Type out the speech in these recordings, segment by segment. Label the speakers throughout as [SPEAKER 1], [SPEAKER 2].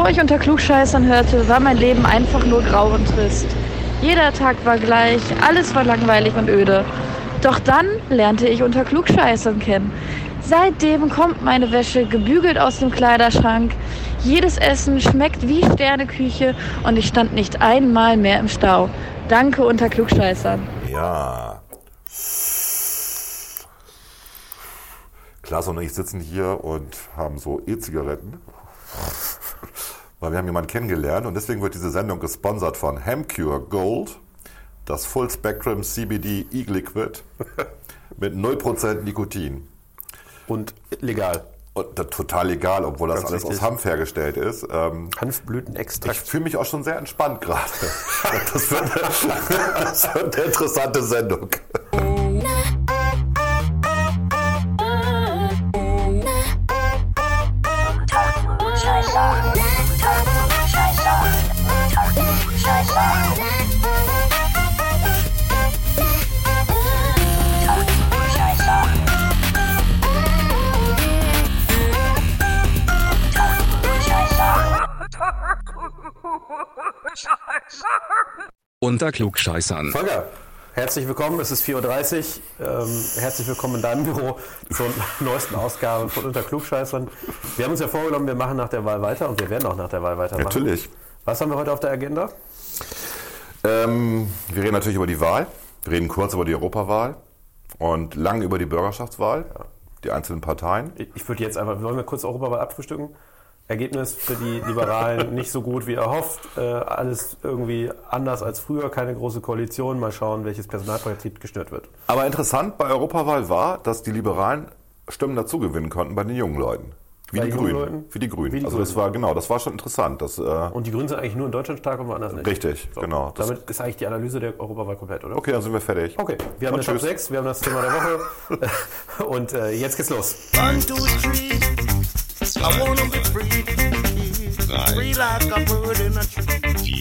[SPEAKER 1] Bevor ich unter Klugscheißern hörte, war mein Leben einfach nur grau und trist. Jeder Tag war gleich, alles war langweilig und öde. Doch dann lernte ich unter Klugscheißern kennen. Seitdem kommt meine Wäsche gebügelt aus dem Kleiderschrank. Jedes Essen schmeckt wie Sterneküche und ich stand nicht einmal mehr im Stau. Danke unter Klugscheißern.
[SPEAKER 2] Ja. Klaas und ich sitzen hier und haben so E-Zigaretten. Weil wir haben jemanden kennengelernt und deswegen wird diese Sendung gesponsert von Hemcure Gold, das Full Spectrum CBD E-Liquid mit 0% Nikotin.
[SPEAKER 3] Und legal.
[SPEAKER 2] Und total legal, obwohl das
[SPEAKER 3] Ganz
[SPEAKER 2] alles
[SPEAKER 3] richtig.
[SPEAKER 2] aus Hanf hergestellt ist. Ähm, ich
[SPEAKER 3] Hanfblütenextrakt.
[SPEAKER 2] fühle mich auch schon sehr entspannt gerade. Das wird, das wird eine interessante Sendung.
[SPEAKER 4] Unter Klugscheißern.
[SPEAKER 3] Volker, herzlich willkommen. Es ist 4.30 Uhr. Ähm, herzlich willkommen in deinem Büro zur neuesten Ausgabe von Unter Klugscheißern. Wir haben uns ja vorgenommen, wir machen nach der Wahl weiter und wir werden auch nach der Wahl weitermachen.
[SPEAKER 2] Natürlich.
[SPEAKER 3] Was haben wir heute auf der Agenda?
[SPEAKER 2] Ähm, wir reden natürlich über die Wahl. Wir reden kurz über die Europawahl und lang über die Bürgerschaftswahl, die einzelnen Parteien.
[SPEAKER 3] Ich, ich würde jetzt einfach, wollen wir kurz Europawahl abfrühstücken? Ergebnis für die Liberalen nicht so gut wie erhofft. Äh, alles irgendwie anders als früher, keine große Koalition. Mal schauen, welches Personalpaket gestört wird.
[SPEAKER 2] Aber interessant bei Europawahl war, dass die Liberalen Stimmen dazu gewinnen konnten bei den jungen Leuten. Wie die
[SPEAKER 3] jungen
[SPEAKER 2] Grünen. Wie die Grünen.
[SPEAKER 3] Wie die
[SPEAKER 2] also das
[SPEAKER 3] Grünen.
[SPEAKER 2] war genau, das war schon interessant. Das, äh,
[SPEAKER 3] Und die Grünen sind eigentlich nur in Deutschland stark und woanders nicht.
[SPEAKER 2] Richtig, genau. Das-
[SPEAKER 3] Damit ist eigentlich die Analyse der Europawahl komplett, oder?
[SPEAKER 2] okay, dann sind wir fertig.
[SPEAKER 3] Okay, wir haben
[SPEAKER 2] Und
[SPEAKER 3] eine Top
[SPEAKER 2] tschüss.
[SPEAKER 3] 6, wir haben das Thema der Woche und äh, jetzt geht's los.
[SPEAKER 5] One, two, three. I wanna be free. Free like a bird in a tree.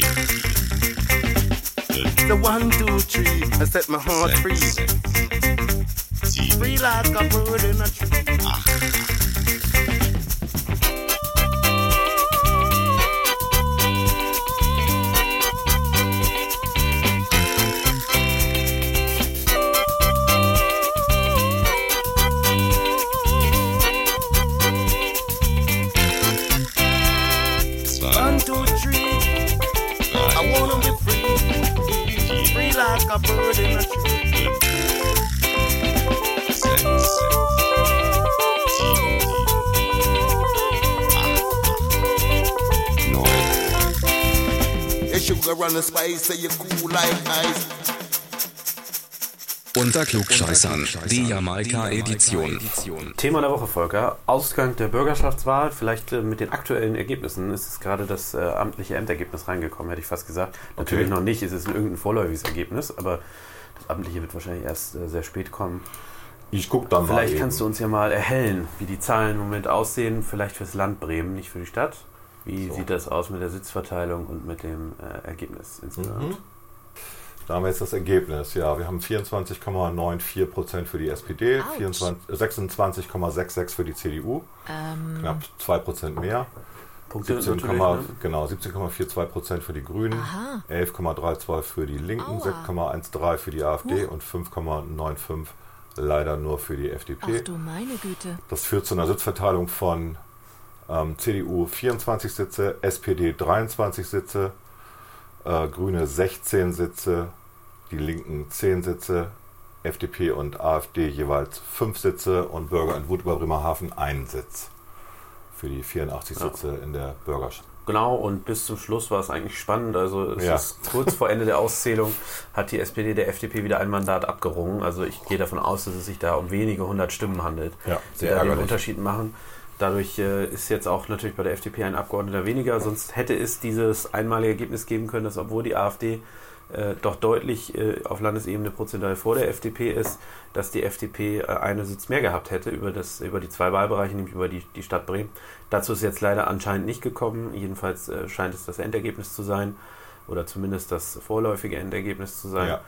[SPEAKER 5] The one, two, three. I set my heart free. Free like a bird in a tree. burden. Sugar and the spice, say so you cool like ice.
[SPEAKER 4] Unter Klugscheißern. Die Jamaika-Edition.
[SPEAKER 3] Thema der Woche, Volker. Ausgang der Bürgerschaftswahl, vielleicht äh, mit den aktuellen Ergebnissen. Es ist gerade das äh, amtliche Endergebnis reingekommen, hätte ich fast gesagt. Natürlich noch nicht, es ist irgendein vorläufiges Ergebnis, aber das amtliche wird wahrscheinlich erst äh, sehr spät kommen.
[SPEAKER 2] Ich guck dann mal.
[SPEAKER 3] Vielleicht
[SPEAKER 2] eben.
[SPEAKER 3] kannst du uns ja mal erhellen, wie die Zahlen im Moment aussehen, vielleicht fürs Land Bremen, nicht für die Stadt. Wie sieht das aus mit der Sitzverteilung und mit dem äh, Ergebnis insgesamt?
[SPEAKER 2] Mhm. Da haben wir jetzt das Ergebnis. Ja, wir haben 24,94 Prozent für die SPD, 24 26,66 für die CDU, knapp 2 Prozent mehr.
[SPEAKER 3] Punkte
[SPEAKER 2] 17,
[SPEAKER 3] natürlich,
[SPEAKER 2] Komma-
[SPEAKER 3] ne?
[SPEAKER 2] genau, 17,42 Prozent für die Grünen, 11,32 für die Linken, 6,13 für die AfD und 5,95 leider nur für die FDP.
[SPEAKER 6] Ach du meine Güte.
[SPEAKER 2] Das führt zu einer Sitzverteilung von ähm, CDU 24 Sitze, SPD 23 Sitze, äh, Grüne 16 Sitze, die Linken 10 Sitze, FDP und AfD jeweils 5 Sitze und Bürger und Wut über Bremerhaven einen Sitz für die 84 Sitze in der Bürgerschaft.
[SPEAKER 3] Genau, und bis zum Schluss war es eigentlich spannend. Also es
[SPEAKER 2] Ja.
[SPEAKER 3] ist kurz vor Ende der Auszählung hat die SPD der FDP wieder ein Mandat abgerungen. Also ich gehe davon aus, dass es sich da um wenige hundert Stimmen handelt,
[SPEAKER 2] Ja,
[SPEAKER 3] die
[SPEAKER 2] sehr
[SPEAKER 3] da den. Unterschied machen. Dadurch äh, ist jetzt auch natürlich bei der FDP ein Abgeordneter weniger. Sonst hätte es dieses einmalige Ergebnis geben können, dass obwohl die AfD äh, doch deutlich äh, auf Landesebene prozentual vor der FDP ist, dass die FDP äh, einen Sitz mehr gehabt hätte über, das, über die zwei Wahlbereiche, nämlich über die, die Stadt Bremen. Dazu ist jetzt leider anscheinend nicht gekommen. Jedenfalls äh, scheint es das Endergebnis zu sein oder zumindest das vorläufige Endergebnis zu sein.
[SPEAKER 2] Ja.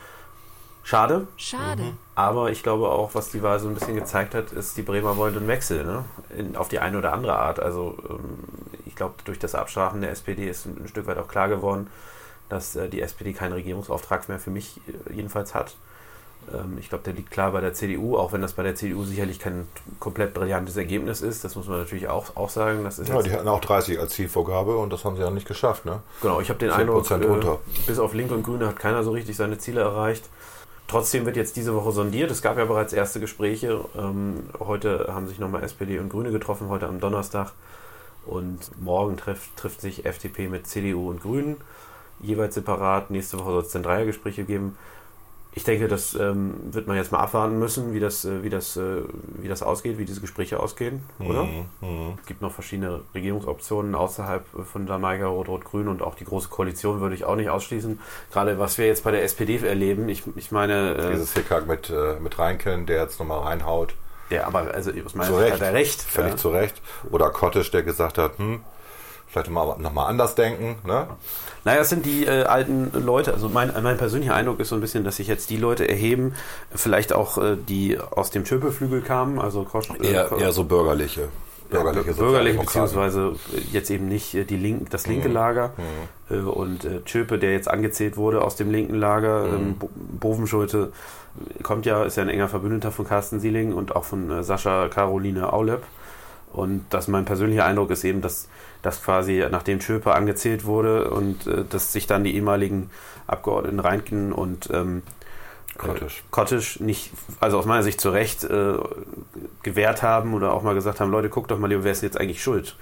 [SPEAKER 3] Schade,
[SPEAKER 6] Schade.
[SPEAKER 3] aber ich glaube auch, was die Wahl so ein bisschen gezeigt hat, ist, die Bremer wollen einen Wechsel, ne? In, auf die eine oder andere Art. Also ähm, ich glaube, durch das Abstrafen der SPD ist ein, ein Stück weit auch klar geworden, dass äh, die SPD keinen Regierungsauftrag mehr für mich äh, jedenfalls hat. Ähm, ich glaube, der liegt klar bei der CDU, auch wenn das bei der CDU sicherlich kein komplett brillantes Ergebnis ist. Das muss man natürlich auch, auch sagen. Das ist
[SPEAKER 2] Ja, die hatten auch 30 als Zielvorgabe und das haben sie ja nicht geschafft. Ne?
[SPEAKER 3] Genau, ich habe den
[SPEAKER 2] 10%
[SPEAKER 3] Eindruck, äh, bis auf Linke und Grüne hat keiner so richtig seine Ziele erreicht. Trotzdem wird jetzt diese Woche sondiert. Es gab ja bereits erste Gespräche. Ähm, heute haben sich nochmal SPD und Grüne getroffen, heute am Donnerstag. Und morgen trifft, trifft sich FDP mit CDU und Grünen, jeweils separat. Nächste Woche soll es dann Dreiergespräche geben. Ich denke, das ähm, wird man jetzt mal abwarten müssen, wie das, äh, wie, das, äh, wie das ausgeht, wie diese Gespräche ausgehen, oder?
[SPEAKER 2] Mhm, mhm.
[SPEAKER 3] Es gibt noch verschiedene Regierungsoptionen außerhalb von Jamaika, Rot-Rot-Grün und auch die Große Koalition würde ich auch nicht ausschließen. Gerade was wir jetzt bei der SPD erleben, ich, ich meine, äh,
[SPEAKER 2] Dieses Hickhack mit, äh, mit Reinken, der jetzt nochmal reinhaut.
[SPEAKER 3] der, aber also aus meiner
[SPEAKER 2] Zu Recht.
[SPEAKER 3] hat er recht.
[SPEAKER 2] Völlig
[SPEAKER 3] ja.
[SPEAKER 2] zu Recht. Oder Kottisch, der gesagt hat, hm, vielleicht mal, nochmal anders denken. Ne?
[SPEAKER 3] Naja, es sind die äh, alten Leute, also mein, mein persönlicher Eindruck ist so ein bisschen, dass sich jetzt die Leute erheben, vielleicht auch äh, die aus dem Schöpelflügel kamen, also Kosch, äh,
[SPEAKER 2] Eher, eher so bürgerliche. Bürgerliche,
[SPEAKER 3] bürgerliche
[SPEAKER 2] Sozialdemokraten.
[SPEAKER 3] beziehungsweise äh, jetzt eben nicht äh, die Link, das linke Lager äh, und äh, Tschöpe, der jetzt angezählt wurde aus dem linken Lager, ähm, Bo- Bovenschulte kommt ja, ist ja ein enger Verbündeter von Carsten Sieling und auch von Sascha Caroline Aulep und das mein persönlicher Eindruck ist eben, dass dass quasi nachdem Tschöpe angezählt wurde und äh, dass sich dann die ehemaligen Abgeordneten Reinken und ähm,
[SPEAKER 2] Kottisch.
[SPEAKER 3] äh, Kottisch nicht, also aus meiner Sicht zu Recht äh, gewehrt haben oder auch mal gesagt haben, Leute, guckt doch mal wer ist denn jetzt eigentlich schuld?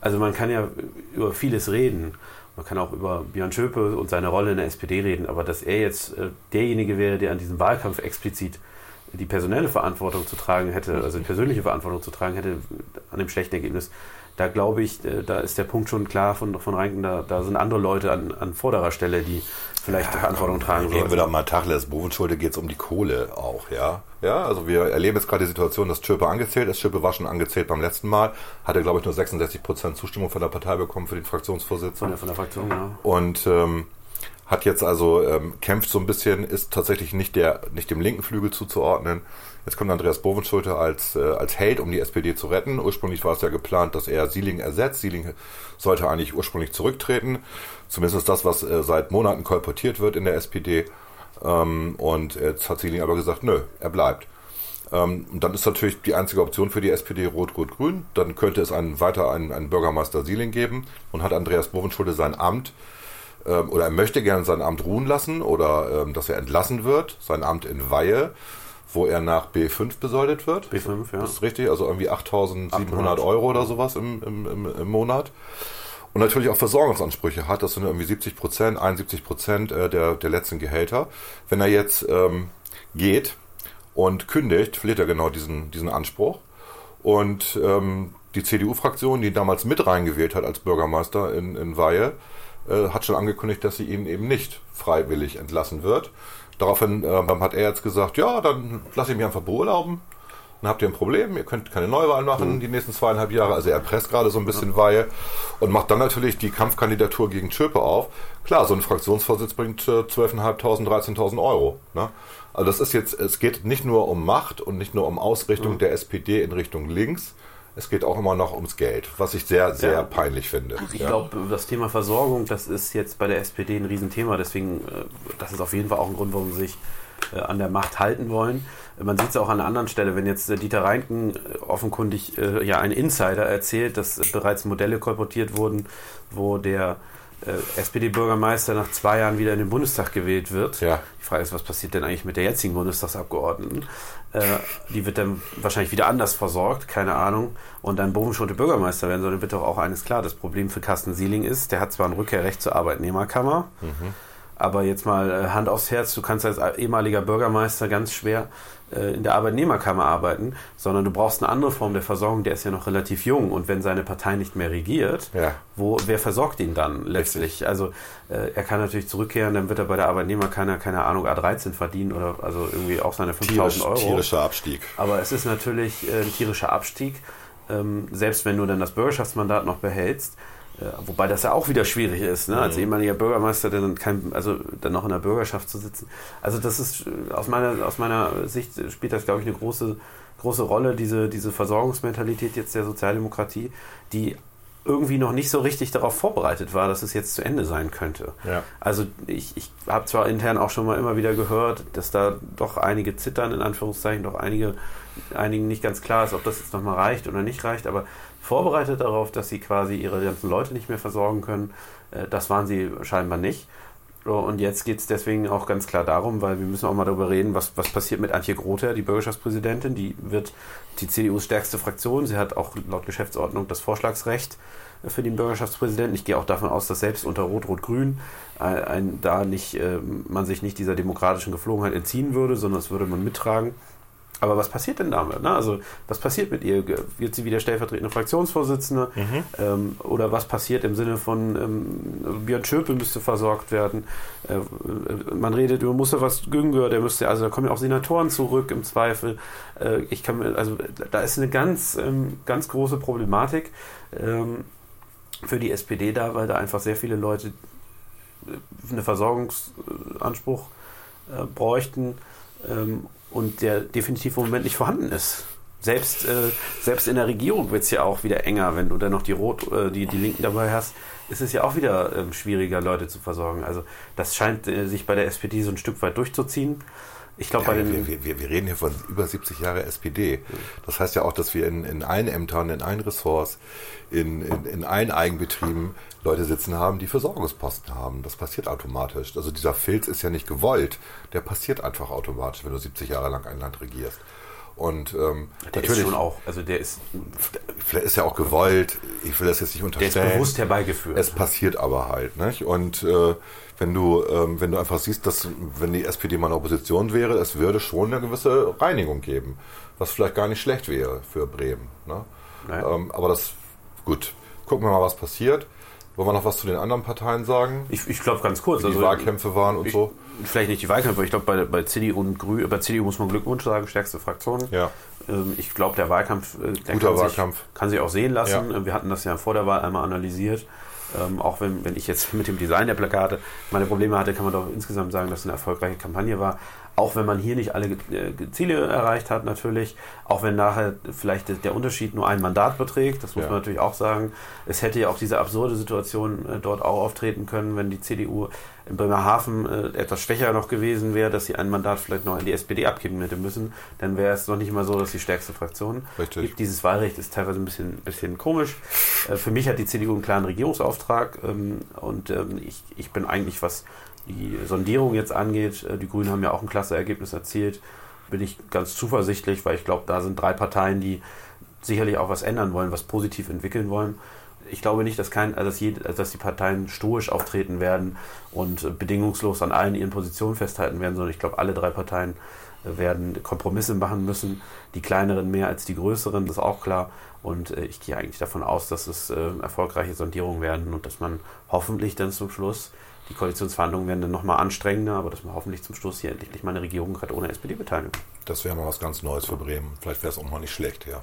[SPEAKER 3] Also man kann ja über vieles reden. Man kann auch über Björn Schöpe und seine Rolle in der SPD reden, aber dass er jetzt äh, derjenige wäre, der an diesem Wahlkampf explizit die personelle Verantwortung zu tragen hätte, also die persönliche Verantwortung zu tragen hätte an dem schlechten Ergebnis, da glaube ich, äh, da ist der Punkt schon klar von, von Reinken, da, da sind andere Leute an, an vorderer Stelle, die vielleicht die Verantwortung tragen
[SPEAKER 2] Reden wir doch mal Tacheles. Bovenschulde geht es um die Kohle auch, ja. Ja, also wir erleben jetzt gerade die Situation, dass Schöpe angezählt ist. Schöpe war schon angezählt beim letzten Mal. Hat er, glaube ich, nur 66 Prozent Zustimmung von der Partei bekommen für den
[SPEAKER 3] Von
[SPEAKER 2] Fraktionsvorsitzenden.
[SPEAKER 3] der, von der Fraktion, genau.
[SPEAKER 2] Und ähm, hat jetzt also ähm, kämpft so ein bisschen, ist tatsächlich nicht der nicht dem linken Flügel zuzuordnen. Jetzt kommt Andreas Bovenschulte als, äh, als Held, um die SPD zu retten. Ursprünglich war es ja geplant, dass er Sieling ersetzt. Sieling sollte eigentlich ursprünglich zurücktreten. Zumindest ist das, was äh, seit Monaten kolportiert wird in der SPD. Ähm, und jetzt hat Sieling aber gesagt, nö, er bleibt. Ähm, und dann ist natürlich die einzige Option für die SPD Rot-Rot-Grün. Dann könnte es einen, weiter einen, einen Bürgermeister Sieling geben und hat Andreas Bovenschulte sein Amt ähm, oder er möchte gerne sein Amt ruhen lassen oder ähm, dass er entlassen wird, sein Amt in Weihe, wo er nach B5 besoldet wird.
[SPEAKER 3] B5, ja.
[SPEAKER 2] Das ist richtig, also irgendwie 8.700
[SPEAKER 3] 800.
[SPEAKER 2] Euro oder sowas im, im, im, im Monat. Und natürlich auch Versorgungsansprüche hat, das sind irgendwie 70 Prozent, 71 Prozent äh, der, der letzten Gehälter. Wenn er jetzt ähm, geht und kündigt, verliert er genau diesen, diesen Anspruch. Und ähm, die CDU-Fraktion, die ihn damals mit reingewählt hat als Bürgermeister in, in Weihe, äh, hat schon angekündigt, dass sie ihn eben nicht freiwillig entlassen wird. Daraufhin ähm, hat er jetzt gesagt, ja, dann lasse ich mich einfach beurlauben. Dann habt ihr ein Problem, ihr könnt keine Neuwahl machen die nächsten zweieinhalb Jahre. Also er presst gerade so ein bisschen Weihe und macht dann natürlich die Kampfkandidatur gegen Schöpe auf. Klar, so ein Fraktionsvorsitz bringt äh, 12.500, 13.000 Euro. Ne? Also das ist jetzt, es geht nicht nur um Macht und nicht nur um Ausrichtung der SPD in Richtung links. Es geht auch immer noch ums Geld, was ich sehr, sehr
[SPEAKER 3] Ja.
[SPEAKER 2] peinlich finde.
[SPEAKER 3] Ich
[SPEAKER 2] Ja.
[SPEAKER 3] glaube, das Thema Versorgung, das ist jetzt bei der SPD ein Riesenthema. Deswegen, äh, das ist auf jeden Fall auch ein Grund, warum sie sich äh, an der Macht halten wollen. Man sieht es auch an einer anderen Stelle, wenn jetzt äh, Dieter Reinken offenkundig ja ein Insider erzählt, dass bereits Modelle kolportiert wurden, wo der SPD-Bürgermeister nach zwei Jahren wieder in den Bundestag gewählt wird.
[SPEAKER 2] Ja.
[SPEAKER 3] Die Frage ist, was passiert denn eigentlich mit der jetzigen Bundestagsabgeordneten? Äh, die wird dann wahrscheinlich wieder anders versorgt, keine Ahnung. Und dann Bovenschulte Bürgermeister werden soll, dann wird doch auch eines klar. Das Problem für Carsten Sieling ist, der hat zwar ein Rückkehrrecht zur Arbeitnehmerkammer, aber jetzt mal äh, Hand aufs Herz, du kannst als ehemaliger Bürgermeister ganz schwer äh, in der Arbeitnehmerkammer arbeiten, sondern du brauchst eine andere Form der Versorgung, der ist ja noch relativ jung und wenn seine Partei nicht mehr regiert,
[SPEAKER 2] Ja.
[SPEAKER 3] wo, wer versorgt ihn dann letztlich? Also äh, er kann natürlich zurückkehren, dann wird er bei der Arbeitnehmerkammer, keine Ahnung, A13 verdienen oder also irgendwie auch seine 5000
[SPEAKER 2] Tierisch,
[SPEAKER 3] Euro.
[SPEAKER 2] tierischer Abstieg.
[SPEAKER 3] Aber es ist natürlich äh, ein tierischer Abstieg, ähm, selbst wenn du dann das Bürgerschaftsmandat noch behältst. Wobei das ja auch wieder schwierig ist, ne? als ehemaliger Bürgermeister dann kein, also dann noch in der Bürgerschaft zu sitzen. Also das ist äh, aus meiner, aus meiner Sicht spielt das, glaube ich, eine große, große Rolle, diese, diese Versorgungsmentalität jetzt der Sozialdemokratie, die irgendwie noch nicht so richtig darauf vorbereitet war, dass es jetzt zu Ende sein könnte.
[SPEAKER 2] Ja.
[SPEAKER 3] Also ich, ich habe zwar intern auch schon mal immer wieder gehört, dass da doch einige zittern, in Anführungszeichen, doch einige, einigen nicht ganz klar ist, ob das jetzt nochmal reicht oder nicht reicht, aber vorbereitet darauf, dass sie quasi ihre ganzen Leute nicht mehr versorgen können, äh, das waren sie scheinbar nicht. Und jetzt geht es deswegen auch ganz klar darum, weil wir müssen auch mal darüber reden, was, was passiert mit Antje Grother, die Bürgerschaftspräsidentin. Die wird die CDUs stärkste Fraktion. Sie hat auch laut Geschäftsordnung das Vorschlagsrecht äh, für den Bürgerschaftspräsidenten. Ich gehe auch davon aus, dass selbst unter Rot-Rot-Grün ein, da nicht, äh, man sich nicht dieser demokratischen Geflogenheit entziehen würde, sondern das würde man mittragen. Aber was passiert denn damit? Ne? Also, was passiert mit ihr? Wird sie wieder stellvertretende Fraktionsvorsitzende? Ähm, oder was passiert im Sinne von ähm, Björn Schöpel müsste versorgt werden? Äh, man redet über Mustafa Güngör, der müsste, also da kommen ja auch Senatoren zurück im Zweifel. Äh, ich kann also da ist eine ganz, ähm, ganz große Problematik ähm, für die SPD da, weil da einfach sehr viele Leute äh, einen Versorgungsanspruch äh, bräuchten ähm, und der definitiv im Moment nicht vorhanden ist. Selbst, äh, selbst in der Regierung wird es ja auch wieder enger, wenn du dann noch die Rot, äh, die, die Linken dabei hast, ist es ja auch wieder ähm, schwieriger, Leute zu versorgen. Also das scheint äh, sich bei der SPD so ein Stück weit durchzuziehen. Ich glaube,
[SPEAKER 2] Ja,
[SPEAKER 3] bei den
[SPEAKER 2] wir, wir, wir, reden hier von über 70 Jahre SPD. Das heißt ja auch, dass wir in, in allen Ämtern, in allen Ressorts, in, in, in allen Eigenbetrieben Leute sitzen haben, die Versorgungsposten haben. Das passiert automatisch. Also dieser Filz ist ja nicht gewollt. Der passiert einfach automatisch, wenn du 70 Jahre lang ein Land regierst. Und ähm,
[SPEAKER 3] der ist schon auch, also der ist,
[SPEAKER 2] vielleicht ist ja auch gewollt. Ich will das jetzt nicht
[SPEAKER 3] der ist
[SPEAKER 2] unterstellen.
[SPEAKER 3] bewusst herbeigeführt.
[SPEAKER 2] Es passiert aber halt, nicht? Und äh, wenn du, ähm, wenn du einfach siehst, dass wenn die SPD mal eine Opposition wäre, es würde schon eine gewisse Reinigung geben, was vielleicht gar nicht schlecht wäre für Bremen. Ne? Ähm, aber das, gut, gucken wir mal, was passiert. Wollen wir noch was zu den anderen Parteien sagen?
[SPEAKER 3] ich ich glaube ganz kurz.
[SPEAKER 2] Wie die Wahlkämpfe waren und
[SPEAKER 3] ich,
[SPEAKER 2] so?
[SPEAKER 3] Vielleicht nicht die Wahlkämpfe, aber ich glaube, bei, bei CDU und Grün, bei CDU muss man Glückwunsch sagen, stärkste Fraktion.
[SPEAKER 2] Ja.
[SPEAKER 3] Ähm, Ich glaube, der Wahlkampf, äh, der
[SPEAKER 2] Guter
[SPEAKER 3] kann,
[SPEAKER 2] Wahlkampf.
[SPEAKER 3] Sich, kann sich auch sehen lassen.
[SPEAKER 2] Ja.
[SPEAKER 3] Wir hatten das ja vor der Wahl einmal analysiert. Ähm, auch wenn, wenn ich jetzt mit dem Design der Plakate meine Probleme hatte, kann man doch insgesamt sagen, dass es eine erfolgreiche Kampagne war. Auch wenn man hier nicht alle äh, Ziele erreicht hat, natürlich. Auch wenn nachher vielleicht der- Unterschied nur ein Mandat beträgt, das muss
[SPEAKER 2] Ja.
[SPEAKER 3] man natürlich auch sagen. Es hätte ja auch diese absurde Situation äh, dort auch auftreten können, wenn die CDU in Bremerhaven äh, etwas schwächer noch gewesen wäre, dass sie ein Mandat vielleicht noch an die SPD abgeben hätte müssen. Dann wäre es noch nicht mal so, dass die stärkste Fraktion
[SPEAKER 2] Richtig.
[SPEAKER 3] gibt. Dieses Wahlrecht ist teilweise ein bisschen, bisschen komisch. Äh, für mich hat die CDU einen klaren Regierungsauftrag ähm, und ähm, ich, ich bin eigentlich, was die Sondierung jetzt angeht, äh, die Grünen haben ja auch ein klasse Ergebnis erzielt, bin ich ganz zuversichtlich, weil ich glaube, da sind drei Parteien, die sicherlich auch was ändern wollen, was positiv entwickeln wollen. Ich glaube nicht, dass, kein, dass, jede, dass die Parteien stoisch auftreten werden und äh, bedingungslos an allen ihren Positionen festhalten werden, sondern ich glaube, alle drei Parteien äh, werden Kompromisse machen müssen. Die kleineren mehr als die größeren, das ist auch klar. Und ich gehe eigentlich davon aus, dass es erfolgreiche Sondierungen werden und dass man hoffentlich dann zum Schluss, die Koalitionsverhandlungen werden dann nochmal anstrengender, aber dass man hoffentlich zum Schluss hier endlich mal eine Regierung hat ohne SPD-Beteiligung.
[SPEAKER 2] Das wäre mal was ganz Neues für Bremen. Vielleicht wäre es auch mal nicht schlecht, ja.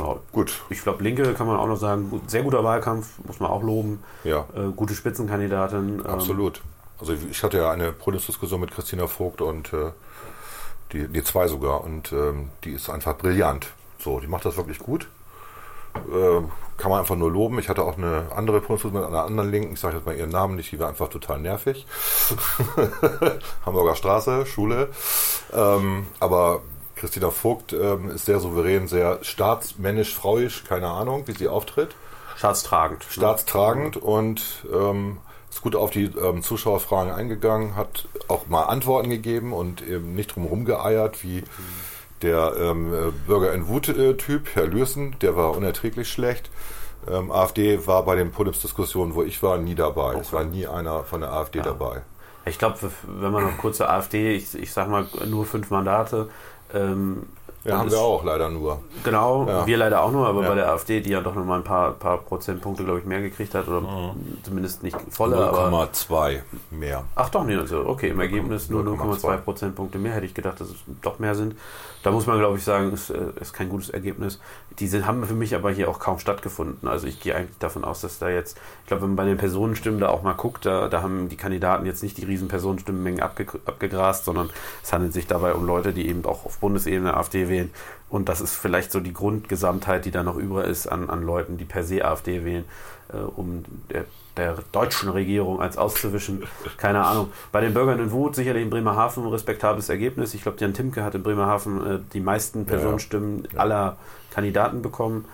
[SPEAKER 3] Ja,
[SPEAKER 2] Gut,
[SPEAKER 3] ich glaube, Linke kann man auch noch sagen, sehr guter Wahlkampf, muss man auch loben.
[SPEAKER 2] ja.
[SPEAKER 3] Äh, gute Spitzenkandidatin. ähm,
[SPEAKER 2] Absolut. Also ich hatte ja eine Podiumsdiskussion mit Christina Vogt und äh, die, die zwei sogar und ähm, die ist einfach brillant. So, die macht das wirklich gut. Äh, kann man einfach nur loben. Ich hatte auch eine andere Podiumsdiskussion mit einer anderen Linken, ich sage jetzt mal ihren Namen nicht, die war einfach total nervig. Hamburger Straße, Schule. Ähm, aber Christina Vogt ähm, ist sehr souverän, sehr staatsmännisch, frauisch, keine Ahnung, wie sie auftritt
[SPEAKER 3] Staatstragend.
[SPEAKER 2] staatstragend und ähm, ist gut auf die ähm, Zuschauerfragen eingegangen, hat auch mal Antworten gegeben und eben nicht drum rumgeeiert, wie der ähm, äh, Bürger in Wut-Typ, Herr Lürsen, der war unerträglich schlecht. Ähm, AfD war bei den Podiumsdiskussionen, wo ich war, nie dabei. Es war nie einer von der AfD dabei.
[SPEAKER 3] Ich glaube, wenn man noch kurz zur AfD, ich, ich sag mal nur fünf Mandate. Ähm,
[SPEAKER 2] Ja,
[SPEAKER 3] dann
[SPEAKER 2] haben wir auch leider nur.
[SPEAKER 3] Genau,
[SPEAKER 2] Ja.
[SPEAKER 3] wir leider auch nur, aber
[SPEAKER 2] Ja.
[SPEAKER 3] bei der AfD, die ja doch nochmal ein paar, paar Prozentpunkte, glaube ich, mehr gekriegt hat, oder zumindest nicht volle, aber.
[SPEAKER 2] 0,2 mehr.
[SPEAKER 3] Ach doch, nee, also okay, im Ergebnis nur 0,2
[SPEAKER 2] 0,2
[SPEAKER 3] Prozentpunkte mehr, hätte ich gedacht, dass es doch mehr sind. Da muss man, glaube ich, sagen, ist, äh, ist kein gutes Ergebnis. Die sind, haben für mich aber hier auch kaum stattgefunden. Also ich gehe eigentlich davon aus, dass da jetzt, ich glaube, wenn man bei den Personenstimmen da auch mal guckt, da, da haben die Kandidaten jetzt nicht die riesen Personenstimmenmengen abge, abgegrast, sondern es handelt sich dabei um Leute, die eben auch auf Bundesebene AfD wählen Und das ist vielleicht so die Grundgesamtheit, die da noch über ist an, an Leuten, die per se AfD wählen, äh, um der, der deutschen Regierung als auszuwischen. Keine Ahnung. Bei den Bürgern in Wut sicherlich in Bremerhaven ein respektables Ergebnis. Ich glaube, Jan Timke hat in Bremerhaven äh, die meisten Personenstimmen aller Kandidaten bekommen.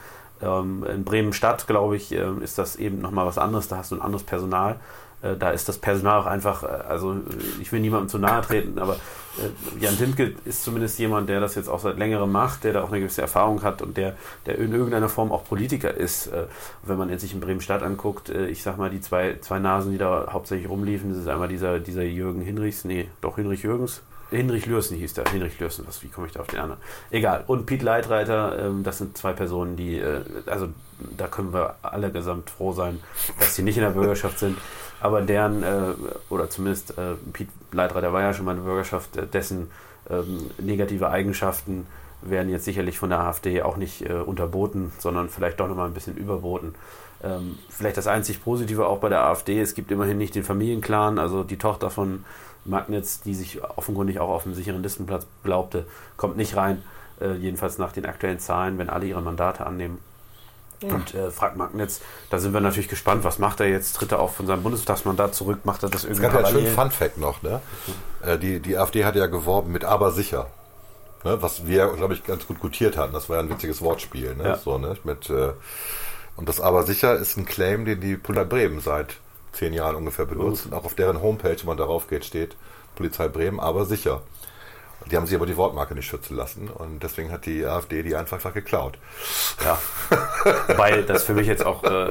[SPEAKER 3] Ähm, in Bremen-Stadt, glaube ich, äh, ist das eben nochmal was anderes. Da hast du ein anderes Personal. Äh, da ist das Personal auch einfach, äh, also äh, ich will niemandem zu nahe treten, aber Jan Timke ist zumindest jemand, der das jetzt auch seit längerem macht, der da auch eine gewisse Erfahrung hat und der, der in irgendeiner Form auch Politiker ist. Wenn man sich in Bremen-Stadt anguckt, ich sag mal, die zwei, zwei Nasen, die da hauptsächlich rumliefen, das ist einmal dieser, dieser Jürgen Hinrichs, nee, doch Hinrich Jürgens, Hinrich Lürsen hieß der. Hinrich Lürsen, was, wie komme ich da auf den anderen? Egal. Und Piet Leitreiter, ähm, das sind zwei Personen, die, also da können wir alle gesamt froh sein, dass sie nicht in der Bürgerschaft sind. Aber deren, äh, oder zumindest äh, Piet Leitreiter war ja schon mal in der Bürgerschaft, äh, dessen ähm, negative Eigenschaften werden jetzt sicherlich von der AfD auch nicht äh, unterboten, sondern vielleicht doch nochmal ein bisschen überboten. Ähm, vielleicht das einzig Positive auch bei der AfD, es gibt immerhin nicht den Familienclan, also die Tochter von Magnitz, die sich offenkundig auch auf einen sicheren Listenplatz glaubte, kommt nicht rein, äh, jedenfalls nach den aktuellen Zahlen, wenn alle ihre Mandate annehmen. Und äh, fragt Magnitz, da sind wir natürlich gespannt, was macht er jetzt? Tritt er auch von seinem Bundestagsmandat zurück? Macht er das
[SPEAKER 2] Es
[SPEAKER 3] irgendwie
[SPEAKER 2] gab ja einen schönen? Fun-Fact noch. Ne? Äh, Die, die AfD hat ja geworben mit aber sicher. Ne? Was wir, glaube ich, ganz gut gutiert hatten. Das war ja ein witziges Wortspiel. Ne?
[SPEAKER 3] Ja.
[SPEAKER 2] So, ne? Mit, äh, und das aber sicher ist ein Claim, den die Polizei Bremen seit zehn Jahren ungefähr benutzt. Und auch auf deren Homepage, wenn man darauf geht, steht Polizei Bremen, aber sicher. Die haben sich aber die Wortmarke nicht schützen lassen. Und deswegen hat die AfD die einfach, einfach geklaut.
[SPEAKER 3] Ja. Wobei das für mich jetzt auch, äh,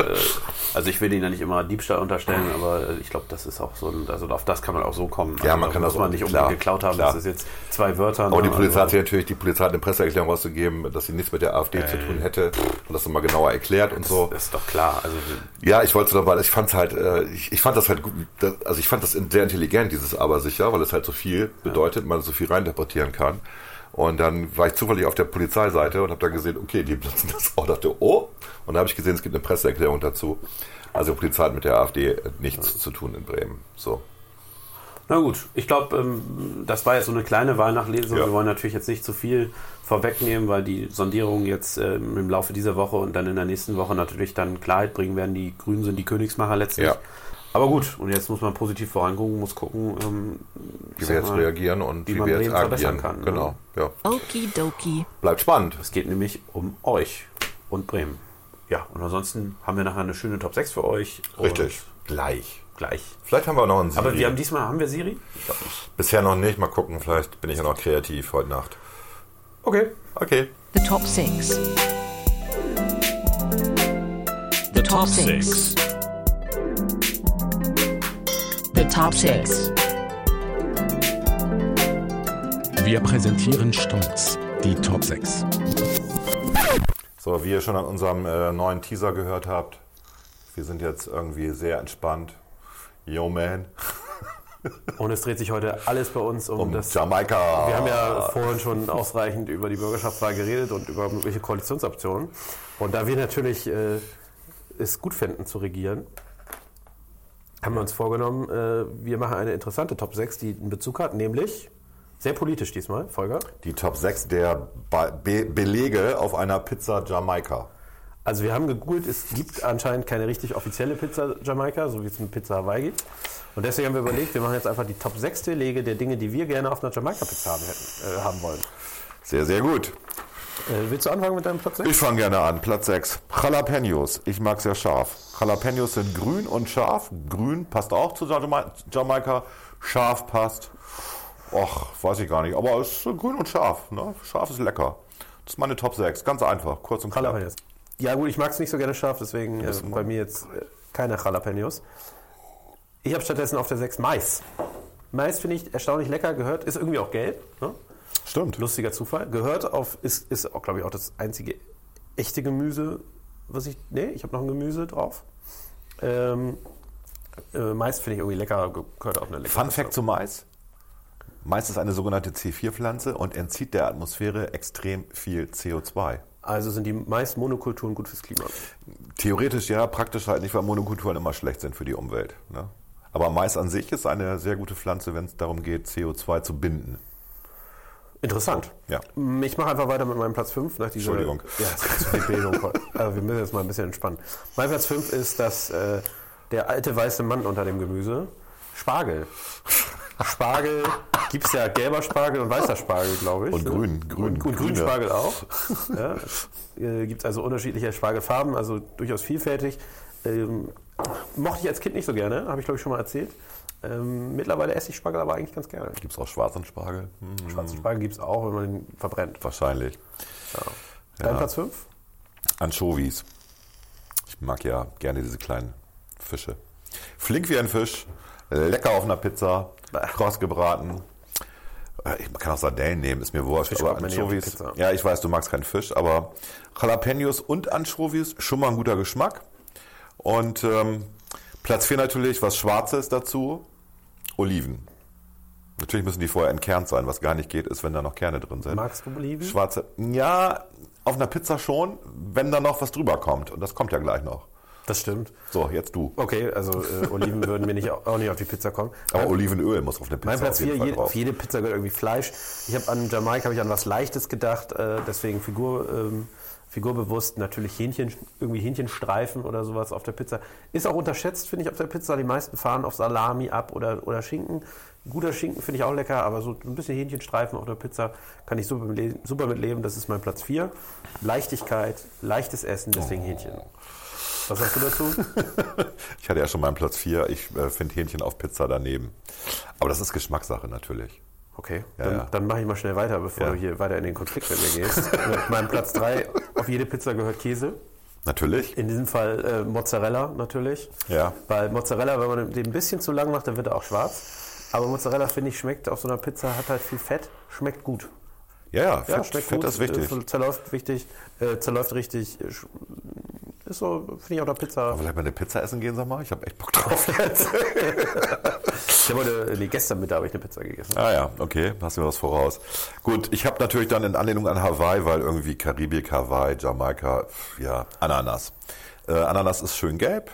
[SPEAKER 3] also ich will ihnen ja nicht immer Diebstahl unterstellen, aber äh, ich glaube, das ist auch so ein, also auf das kann man auch so kommen.
[SPEAKER 2] Ja,
[SPEAKER 3] also
[SPEAKER 2] man kann
[SPEAKER 3] muss
[SPEAKER 2] das
[SPEAKER 3] man
[SPEAKER 2] auch-
[SPEAKER 3] nicht
[SPEAKER 2] klar,
[SPEAKER 3] unbedingt geklaut haben.
[SPEAKER 2] klar.
[SPEAKER 3] Das ist jetzt zwei Wörter.
[SPEAKER 2] Aber die
[SPEAKER 3] ne?
[SPEAKER 2] Polizei hat
[SPEAKER 3] Also-
[SPEAKER 2] sich natürlich, die Polizei hat eine Presseerklärung rausgegeben, dass sie nichts mit der AfD zu tun hätte und das nochmal genauer erklärt und so.
[SPEAKER 3] Das ist doch klar. Also
[SPEAKER 2] Ja, ich wollte aber, ich fand halt, äh, ich, ich fand das halt gut, das, also ich fand das sehr intelligent, dieses aber sicher, weil es halt so viel bedeutet, man so viel reininterpretieren kann. Und dann war ich zufällig auf der Polizeiseite und habe dann gesehen, okay, die benutzen das auch, dachte, oh, und da habe ich gesehen, es gibt eine Presseerklärung dazu. Also die Polizei hat mit der AfD nichts zu tun in Bremen. So.
[SPEAKER 3] Na gut, ich glaube, ähm, das war jetzt so eine kleine Wahlnachlesung.
[SPEAKER 2] Ja.
[SPEAKER 3] Wir wollen natürlich jetzt nicht zu viel vorwegnehmen, weil die Sondierungen jetzt ähm, im Laufe dieser Woche und dann in der nächsten Woche natürlich dann Klarheit bringen werden. Die Grünen sind die Königsmacher letztlich.
[SPEAKER 2] Ja.
[SPEAKER 3] Aber gut, und jetzt muss man positiv vorangucken, muss gucken, ähm,
[SPEAKER 2] wie wir jetzt
[SPEAKER 3] mal,
[SPEAKER 2] reagieren und
[SPEAKER 3] wie,
[SPEAKER 2] wie wir jetzt agieren
[SPEAKER 3] kann. Ne?
[SPEAKER 2] Genau, ne? ja.
[SPEAKER 6] Okidoki.
[SPEAKER 2] Bleibt spannend.
[SPEAKER 3] Es geht nämlich um euch und Bremen. Ja, und ansonsten haben wir nachher eine schöne Top 6 für euch.
[SPEAKER 2] Richtig. Gleich.
[SPEAKER 3] Gleich.
[SPEAKER 2] Vielleicht haben wir noch einen Siri.
[SPEAKER 3] Aber wir haben diesmal, haben wir Siri? Ich glaube nicht.
[SPEAKER 2] Bisher noch nicht. Mal gucken, vielleicht bin ich ja noch kreativ heute Nacht.
[SPEAKER 3] Okay.
[SPEAKER 2] Okay.
[SPEAKER 6] The Top 6. The Top 6. top six.
[SPEAKER 4] Wir präsentieren stolz die Top 6.
[SPEAKER 2] So, wie ihr schon an unserem äh, neuen Teaser gehört habt, wir sind jetzt irgendwie sehr entspannt. Yo, man.
[SPEAKER 3] Und es dreht sich heute alles bei uns um,
[SPEAKER 2] Um
[SPEAKER 3] das.
[SPEAKER 2] Jamaika.
[SPEAKER 3] Wir haben ja vorhin schon ausreichend über die Bürgerschaftswahl geredet und über mögliche Koalitionsoptionen. Und da wir natürlich äh, es gut finden zu regieren, haben wir uns vorgenommen, äh, wir machen eine interessante Top 6, die einen Bezug hat, nämlich sehr politisch diesmal, Folger.
[SPEAKER 2] die Top 6 der Be Belege auf einer Pizza Jamaika.
[SPEAKER 3] Also wir haben gegoogelt, es gibt anscheinend keine richtig offizielle Pizza Jamaika, so wie es eine Pizza Hawaii gibt. Und deswegen haben wir überlegt, wir machen jetzt einfach die Top 6 Belege der Dinge, die wir gerne auf einer Jamaika-Pizza haben, äh, haben wollen.
[SPEAKER 2] Sehr, sehr gut.
[SPEAKER 3] Äh, willst du anfangen mit deinem Platz 6?
[SPEAKER 2] Ich fange gerne an. Platz 6. Jalapenos. Ich mag sehr scharf. Jalapenos sind grün und scharf. Grün passt auch zu Jama Jamaika. Scharf passt. Och, weiß ich gar nicht. Aber es ist grün und scharf. Ne? Scharf ist lecker. Das ist meine Top 6. Ganz einfach. Kurz und knapp.
[SPEAKER 3] Jalapenos. Ja gut, ich mag es nicht so gerne scharf, deswegen äh, bei mir jetzt äh, keine Jalapenos. Ich habe stattdessen auf der 6 Mais. Mais finde ich erstaunlich lecker, gehört, ist irgendwie auch gelb. Ne?
[SPEAKER 2] Stimmt.
[SPEAKER 3] Lustiger Zufall. Gehört auf, ist, ist auch, glaube ich, auch das einzige echte Gemüse, was ich. Nee, ich habe noch ein Gemüse drauf. Ähm, äh, Mais finde ich irgendwie lecker, ge- gehört auf eine leckere
[SPEAKER 2] Fun Fact zu Mais. Mais ist eine sogenannte C4-Pflanze und entzieht der Atmosphäre extrem viel CO2.
[SPEAKER 3] Also sind die Mais-Monokulturen gut fürs Klima.
[SPEAKER 2] Theoretisch ja, praktisch halt nicht, weil Monokulturen immer schlecht sind für die Umwelt. Ne? Aber Mais an sich ist eine sehr gute Pflanze, wenn es darum geht, CO2 zu binden.
[SPEAKER 3] Interessant.
[SPEAKER 2] Ja.
[SPEAKER 3] Ich mache einfach weiter mit meinem Platz 5 nach dieser.
[SPEAKER 2] Entschuldigung.
[SPEAKER 3] Ja, es ist zu viel Bildung. also wir müssen jetzt mal ein bisschen entspannen. Mein Platz 5 ist das, äh, der alte weiße Mann unter dem Gemüse. Spargel. Spargel gibt es ja gelber Spargel und weißer Spargel, glaube ich.
[SPEAKER 2] Und
[SPEAKER 3] ne?
[SPEAKER 2] grün, grün,
[SPEAKER 3] Und, und
[SPEAKER 2] grüne.
[SPEAKER 3] grün Spargel auch. ja. äh, gibt es also unterschiedliche Spargelfarben, also durchaus vielfältig. Ähm, mochte ich als Kind nicht so gerne, habe ich glaube ich schon mal erzählt. Ähm, mittlerweile esse ich Spargel aber eigentlich ganz gerne.
[SPEAKER 2] Gibt es auch schwarzen Spargel? Hm,
[SPEAKER 3] Schwarzen Spargel gibt es auch, wenn man ihn verbrennt.
[SPEAKER 2] wahrscheinlich.
[SPEAKER 3] Dein
[SPEAKER 2] Ja.
[SPEAKER 3] Platz 5?
[SPEAKER 2] Anchovies. Ich mag ja gerne diese kleinen Fische. Flink wie ein Fisch, lecker auf einer Pizza, kross gebraten. Äh, Ich kann auch Sardellen nehmen, ist mir wurscht.
[SPEAKER 3] Fisch
[SPEAKER 2] aber Anchovies. Ja, ich weiß, du magst keinen Fisch, aber Jalapenos und Anchovies, schon mal ein guter Geschmack. Und ähm, Platz 4 natürlich, was Schwarzes dazu, Oliven. Natürlich müssen die vorher entkernt sein. Was gar nicht geht, ist, wenn da noch Kerne drin sind.
[SPEAKER 3] Magst du Oliven?
[SPEAKER 2] Schwarze. Ja, auf einer Pizza schon, wenn da noch was drüber kommt. Und das kommt ja gleich noch.
[SPEAKER 3] Das stimmt.
[SPEAKER 2] So, jetzt du.
[SPEAKER 3] Okay, also äh, Oliven würden mir nicht, auch nicht auf die Pizza kommen.
[SPEAKER 2] Aber Olivenöl muss auf eine Pizza
[SPEAKER 3] Mein Platz
[SPEAKER 2] auf jeden
[SPEAKER 3] 4,
[SPEAKER 2] Fall
[SPEAKER 3] je, auf jede Pizza gehört irgendwie Fleisch. Ich habe an Jamaika habe ich an was Leichtes gedacht, äh, deswegen Figur, ähm, figurbewusst natürlich Hähnchen, irgendwie Hähnchenstreifen oder sowas auf der Pizza. Ist auch unterschätzt, finde ich, auf der Pizza. Die meisten fahren auf Salami ab oder, oder Schinken. Guter Schinken finde ich auch lecker, aber so ein bisschen Hähnchenstreifen auf der Pizza kann ich super, super mit leben. Das ist mein Platz 4. Leichtigkeit, leichtes Essen, deswegen Hähnchen. Was sagst du dazu?
[SPEAKER 2] Ich hatte ja schon meinen Platz 4. Ich äh, finde Hähnchen auf Pizza daneben. Aber das ist Geschmackssache natürlich.
[SPEAKER 3] Okay,
[SPEAKER 2] Ja,
[SPEAKER 3] dann,
[SPEAKER 2] ja.
[SPEAKER 3] dann mache ich mal schnell weiter, bevor
[SPEAKER 2] Ja.
[SPEAKER 3] du hier weiter in den Konflikt mit mir gehst. mit meinem Platz 3, auf jede Pizza gehört Käse.
[SPEAKER 2] Natürlich.
[SPEAKER 3] In diesem Fall äh, Mozzarella natürlich.
[SPEAKER 2] Ja.
[SPEAKER 3] Weil Mozzarella, wenn man den ein bisschen zu lang macht, dann wird er auch schwarz. Aber Mozzarella, finde ich, schmeckt auf so einer Pizza, hat halt viel Fett, schmeckt gut.
[SPEAKER 2] Ja, ja, Fett,
[SPEAKER 3] Ja, schmeckt
[SPEAKER 2] Fett
[SPEAKER 3] gut,
[SPEAKER 2] ist wichtig.
[SPEAKER 3] Äh, zerläuft wichtig, äh, zerläuft richtig. Ist so, finde ich auf der Pizza.
[SPEAKER 2] Vielleicht mal eine Pizza essen gehen, sag mal. Ich habe echt Bock drauf.
[SPEAKER 3] Ich habe heute, nee, gestern Mittag habe ich eine Pizza gegessen.
[SPEAKER 2] Ah ja, okay, hast mir was voraus. Gut, ich habe natürlich dann in Anlehnung an Hawaii, weil irgendwie Karibik, Hawaii, Jamaika, ja, Ananas. Äh, Ananas ist schön gelb.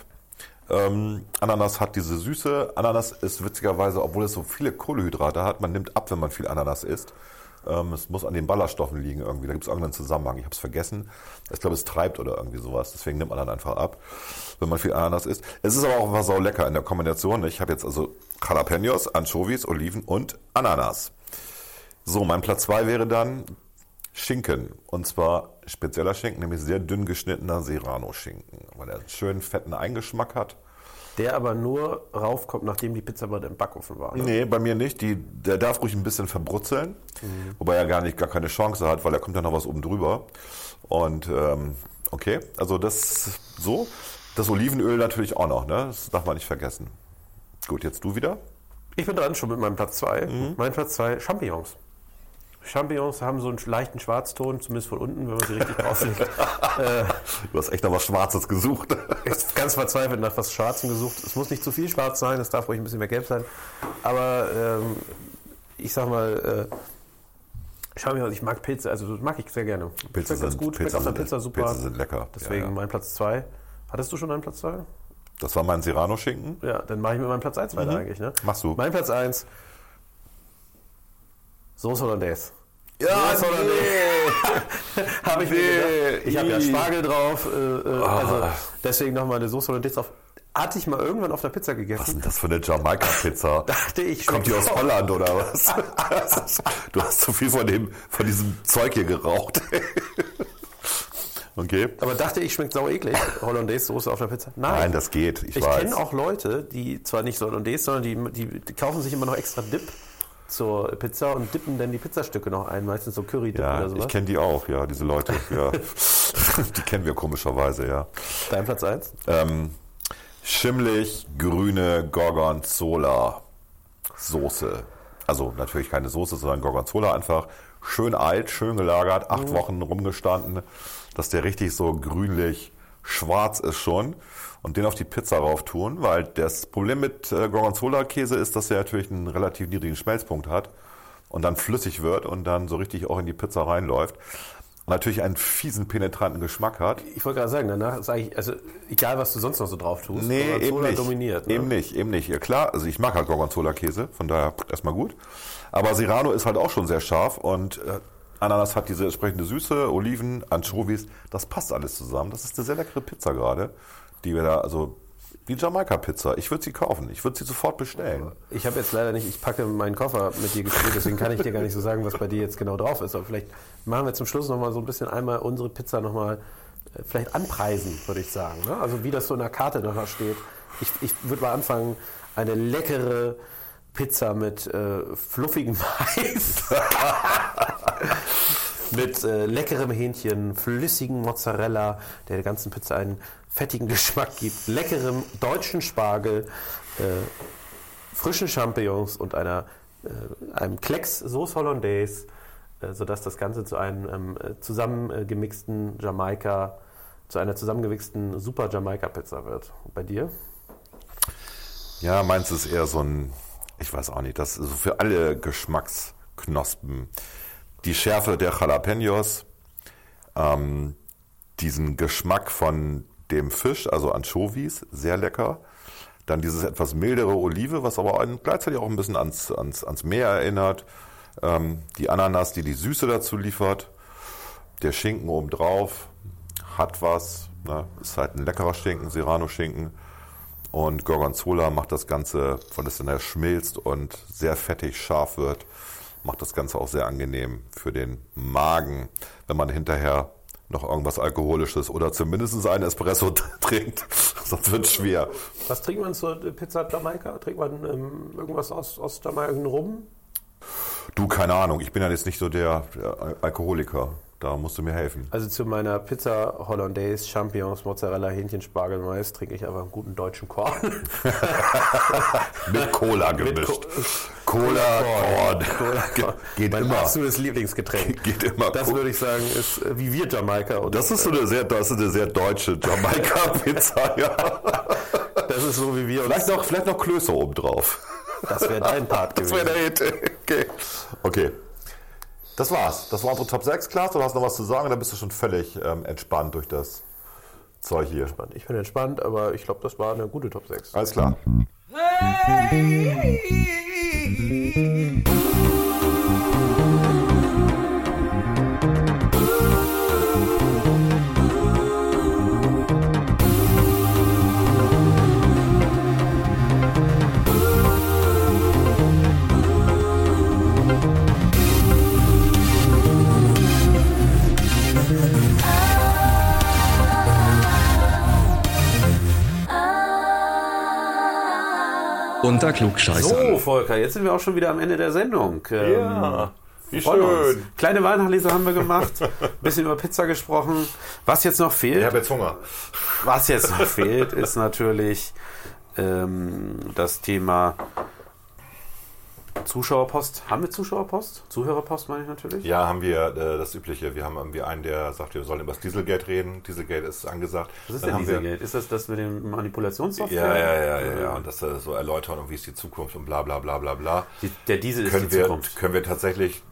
[SPEAKER 2] Ähm, Ananas hat diese Süße. Ananas ist witzigerweise, obwohl es so viele Kohlenhydrate hat, man nimmt ab, wenn man viel Ananas isst. Ähm, es muss an den Ballaststoffen liegen irgendwie. Da gibt es irgendeinen Zusammenhang. Ich habe es vergessen. Ich glaube, es treibt oder irgendwie sowas. Deswegen nimmt man dann einfach ab, wenn man viel Ananas isst. Es ist aber auch was sau lecker in der Kombination. Ich habe jetzt also Jalapenos, Anchovies, Oliven und Ananas. So, mein Platz zwei wäre dann Schinken. Und zwar spezieller Schinken, nämlich sehr dünn geschnittener Serrano-Schinken, weil er einen schönen fetten Eingeschmack hat.
[SPEAKER 3] Der aber nur raufkommt, nachdem die Pizza bei dem Backofen war. Ne?
[SPEAKER 2] Nee, bei mir nicht. Die, der darf ruhig ein bisschen verbrutzeln, wobei er gar nicht gar keine Chance hat, weil da kommt ja noch was oben drüber. Und ähm, okay, also das so. Das Olivenöl natürlich auch noch, ne? Das darf man nicht vergessen. Gut, jetzt du wieder.
[SPEAKER 3] Ich bin dran schon mit meinem Platz 2.
[SPEAKER 2] Mhm.
[SPEAKER 3] Mein Platz 2, Champignons. Champignons haben so einen leichten Schwarzton, zumindest von unten, wenn man sie richtig drauflegt.
[SPEAKER 2] Du hast echt noch was Schwarzes gesucht.
[SPEAKER 3] Ganz verzweifelt nach was Schwarzem gesucht. Es muss nicht zu viel schwarz sein, es darf ruhig ein bisschen mehr gelb sein. Aber ähm, ich sag mal, äh, Champignons, ich mag Pilze, also das mag ich sehr gerne.
[SPEAKER 2] Pilze sind-
[SPEAKER 3] gut,
[SPEAKER 2] Pilze sind-
[SPEAKER 3] Pizza super.
[SPEAKER 2] Pilze sind lecker.
[SPEAKER 3] Deswegen
[SPEAKER 2] Ja, ja.
[SPEAKER 3] mein Platz 2. Hattest du schon einen Platz 2?
[SPEAKER 2] Das war mein Serrano-Schinken.
[SPEAKER 3] Ja, dann mache ich mit meinem Platz 1 weiter eigentlich. Ne?
[SPEAKER 2] Machst du.
[SPEAKER 3] Mein Platz 1, Soße Hollandaise.
[SPEAKER 2] Ja,
[SPEAKER 3] Soße Hollandaise. Habe ich mir
[SPEAKER 2] Nee.
[SPEAKER 3] gedacht. Ich habe ja. Spargel drauf, äh, äh, also deswegen nochmal eine Soße Hollandaise drauf. Hatte ich mal irgendwann auf der Pizza
[SPEAKER 2] Was ist
[SPEAKER 3] gegessen.
[SPEAKER 2] denn das für eine Jamaika-Pizza?
[SPEAKER 3] Dachte ich,
[SPEAKER 2] Kommt die aus Holland oder was? Du hast zu viel von, dem, von diesem Zeug hier geraucht. Okay.
[SPEAKER 3] Aber dachte ich, schmeckt sau eklig. Hollandaise-Soße auf der Pizza. Nein.
[SPEAKER 2] Nein, das geht. Ich,
[SPEAKER 3] ich kenne auch Leute, die zwar nicht so Hollandaise, sondern die, die kaufen sich immer noch extra Dip zur Pizza und dippen dann die Pizzastücke noch ein, meistens so Curry-Dip
[SPEAKER 2] Ja,
[SPEAKER 3] oder sowas.
[SPEAKER 2] ich kenne die auch, ja, diese Leute. Ja. die kennen wir komischerweise, ja.
[SPEAKER 3] Dein Platz 1?
[SPEAKER 2] Ähm, schimmlig, grüne Gorgonzola Soße. Also natürlich keine Soße, sondern Gorgonzola einfach. Schön alt, schön gelagert, acht Wochen rumgestanden, dass der richtig so grünlich schwarz ist schon. Und den auf die Pizza rauf tun, weil das Problem mit äh, Gorgonzola-Käse ist, dass er natürlich einen relativ niedrigen Schmelzpunkt hat und dann flüssig wird und dann so richtig auch in die Pizza reinläuft. und natürlich einen fiesen, penetranten Geschmack hat.
[SPEAKER 3] Ich wollte gerade sagen, danach ist eigentlich, also egal was du sonst noch so drauf tust,
[SPEAKER 2] Nee, eben
[SPEAKER 3] Gorgonzola
[SPEAKER 2] nicht.
[SPEAKER 3] dominiert. Ne?
[SPEAKER 2] Eben nicht, eben nicht. Ja, klar, also ich mag halt Gorgonzola-Käse, von daher erstmal gut. Aber Serrano ist halt auch schon sehr scharf und äh, Ananas hat diese entsprechende Süße, Oliven, Anchovies, das passt alles zusammen. Das ist eine sehr leckere Pizza gerade, die wir da, also wie Jamaika-Pizza. Ich würde sie kaufen, ich würde sie sofort bestellen.
[SPEAKER 3] Ich habe jetzt leider nicht, ich packe meinen Koffer mit dir gespielt, deswegen kann ich dir gar nicht so sagen, was bei dir jetzt genau drauf ist. Aber vielleicht machen wir zum Schluss nochmal so ein bisschen einmal unsere Pizza nochmal äh, vielleicht anpreisen, würde ich sagen. Ne? Also wie das so in der Karte nachher steht. Ich, ich würde mal anfangen, eine leckere Pizza mit äh, fluffigem Mais. mit äh, leckerem Hähnchen, flüssigem Mozzarella, der der ganzen Pizza einen fettigen Geschmack gibt, leckerem deutschen Spargel, äh, frischen Champignons und einer, äh, einem Klecks Sauce Hollandaise, äh, sodass das Ganze zu einem ähm, äh, zusammengemixten Jamaika, zu einer zusammengemixten Super Jamaika Pizza wird. Bei dir?
[SPEAKER 2] Ja, meins ist eher so ein, ich weiß auch nicht, das ist so für alle Geschmacksknospen. Die Schärfe der Jalapenos, ähm, diesen Geschmack von dem Fisch, also Anchovies, sehr lecker. Dann dieses etwas mildere Olive, was aber ein, gleichzeitig auch ein bisschen ans, ans, ans Meer erinnert. Ähm, die Ananas, die die Süße dazu liefert. Der Schinken obendrauf hat was. Ne? Ist halt ein leckerer Schinken, Serrano-Schinken. Und Gorgonzola macht das Ganze, weil es dann ja schmilzt und sehr fettig scharf wird, macht das Ganze auch sehr angenehm für den Magen, wenn man hinterher noch irgendwas Alkoholisches oder zumindest einen Espresso trinkt. Sonst wird es schwer.
[SPEAKER 3] Was trinkt man zur Pizza Jamaika? Trinkt man ähm, irgendwas aus, aus Jamaika, Rum?
[SPEAKER 2] Du, keine Ahnung, ich bin ja jetzt nicht so der, der Al- Alkoholiker. Da musst du mir helfen.
[SPEAKER 3] Also zu meiner Pizza Hollandaise, Champignons, Mozzarella, Hähnchen, Spargel, Mais trinke ich einfach einen guten deutschen Korn.
[SPEAKER 2] Mit Cola gemischt. Cola, Korn. Ge- Geht
[SPEAKER 3] mein
[SPEAKER 2] immer.
[SPEAKER 3] absolutes Lieblingsgetränk.
[SPEAKER 2] Geht immer.
[SPEAKER 3] Das würde ich sagen, ist äh, wie wir Jamaika. Und
[SPEAKER 2] Das ist so eine sehr, das ist eine sehr deutsche Jamaika-Pizza, ja.
[SPEAKER 3] das ist so wie wir. uns-
[SPEAKER 2] Vielleicht noch, vielleicht noch Klöße obendrauf.
[SPEAKER 3] Das wäre dein Part
[SPEAKER 2] Das wäre
[SPEAKER 3] gewesen.
[SPEAKER 2] der Hit. Okay. okay. Das war's. Das war unsere Top 6, Klaas. Du hast noch was zu sagen, dann bist du schon völlig ähm, entspannt durch das Zeug hier.
[SPEAKER 3] Ich bin entspannt, aber ich glaube, das war eine gute Top 6.
[SPEAKER 2] Alles klar. Hey.
[SPEAKER 4] Unter Klugscheißern.
[SPEAKER 3] So, Volker, jetzt sind wir auch schon wieder am Ende der Sendung. Ähm,
[SPEAKER 2] Ja, wie
[SPEAKER 3] freuen uns.
[SPEAKER 2] schön.
[SPEAKER 3] Kleine Weihnachtslese haben wir gemacht, bisschen über Pizza gesprochen. Was jetzt noch fehlt,
[SPEAKER 2] Ich habe jetzt Hunger.
[SPEAKER 3] was jetzt noch fehlt, ist natürlich ähm, das Thema Zuschauerpost. Haben wir Zuschauerpost? Zuhörerpost meine ich natürlich.
[SPEAKER 2] Ja, haben wir äh, das Übliche. Wir haben irgendwie einen, der sagt, wir sollen über das Dieselgate reden. Dieselgate ist angesagt.
[SPEAKER 3] Was ist
[SPEAKER 2] Dann
[SPEAKER 3] denn
[SPEAKER 2] wir-
[SPEAKER 3] Dieselgate? Ist das das mit dem Manipulationssoftware?
[SPEAKER 2] Ja, ja, ja, ja, ja. Und das äh, so erläutern und wie ist die Zukunft und bla bla bla bla bla.
[SPEAKER 3] Die, der Diesel ist
[SPEAKER 2] können
[SPEAKER 3] die
[SPEAKER 2] wir,
[SPEAKER 3] Zukunft.
[SPEAKER 2] Können wir tatsächlich,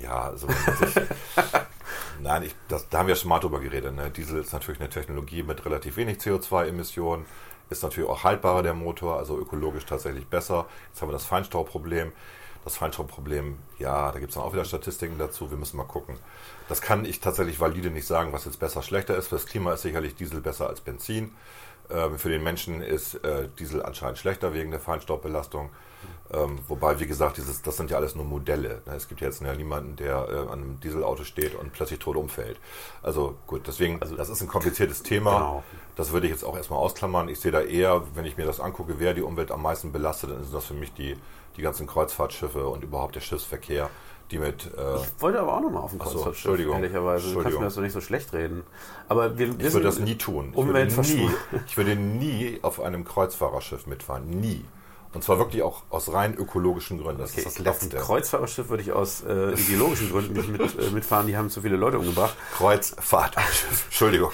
[SPEAKER 2] ja, also man sich, Nein, ich, das, da haben wir schon mal drüber geredet. Ne? Diesel ist natürlich eine Technologie mit relativ wenig CO2-Emissionen, ist natürlich auch haltbarer der Motor, also ökologisch tatsächlich besser. Jetzt haben wir das Feinstaubproblem. Das Feinstaubproblem, ja, da gibt es dann auch wieder Statistiken dazu. Wir müssen mal gucken. Das kann ich tatsächlich valide nicht sagen, was jetzt besser, schlechter ist. Für das Klima ist sicherlich Diesel besser als Benzin. Ähm, für den Menschen ist äh, Diesel anscheinend schlechter wegen der Feinstaubbelastung. Ähm, wobei, wie gesagt, dieses, das sind ja alles nur Modelle. Ne? Es gibt ja jetzt ja niemanden, der äh, an einem Dieselauto steht und plötzlich tot umfällt. Also gut, deswegen, das ist ein kompliziertes Thema.
[SPEAKER 3] Genau.
[SPEAKER 2] Das würde ich jetzt auch erstmal ausklammern. Ich sehe da eher, wenn ich mir das angucke, wer die Umwelt am meisten belastet, dann sind das für mich die, die ganzen Kreuzfahrtschiffe und überhaupt der Schiffsverkehr, die mit... Äh,
[SPEAKER 3] Ich wollte aber auch nochmal auf den
[SPEAKER 2] Ach so,
[SPEAKER 3] Kreuzfahrtschiff,
[SPEAKER 2] Entschuldigung.
[SPEAKER 3] ehrlicherweise. Du kannst
[SPEAKER 2] Entschuldigung.
[SPEAKER 3] mir das doch nicht so schlecht reden. Aber wir
[SPEAKER 2] ich würde das nie tun. Ich würde, nie, ich würde nie auf einem Kreuzfahrerschiff mitfahren. Nie. Und zwar wirklich auch aus rein ökologischen Gründen. Das ist das
[SPEAKER 3] ein
[SPEAKER 2] Letzte.
[SPEAKER 3] Kreuzfahrerschiff würde ich aus äh, ideologischen Gründen nicht mit, äh, mitfahren. Die haben zu viele Leute umgebracht.
[SPEAKER 2] Kreuzfahrtschiff. Entschuldigung.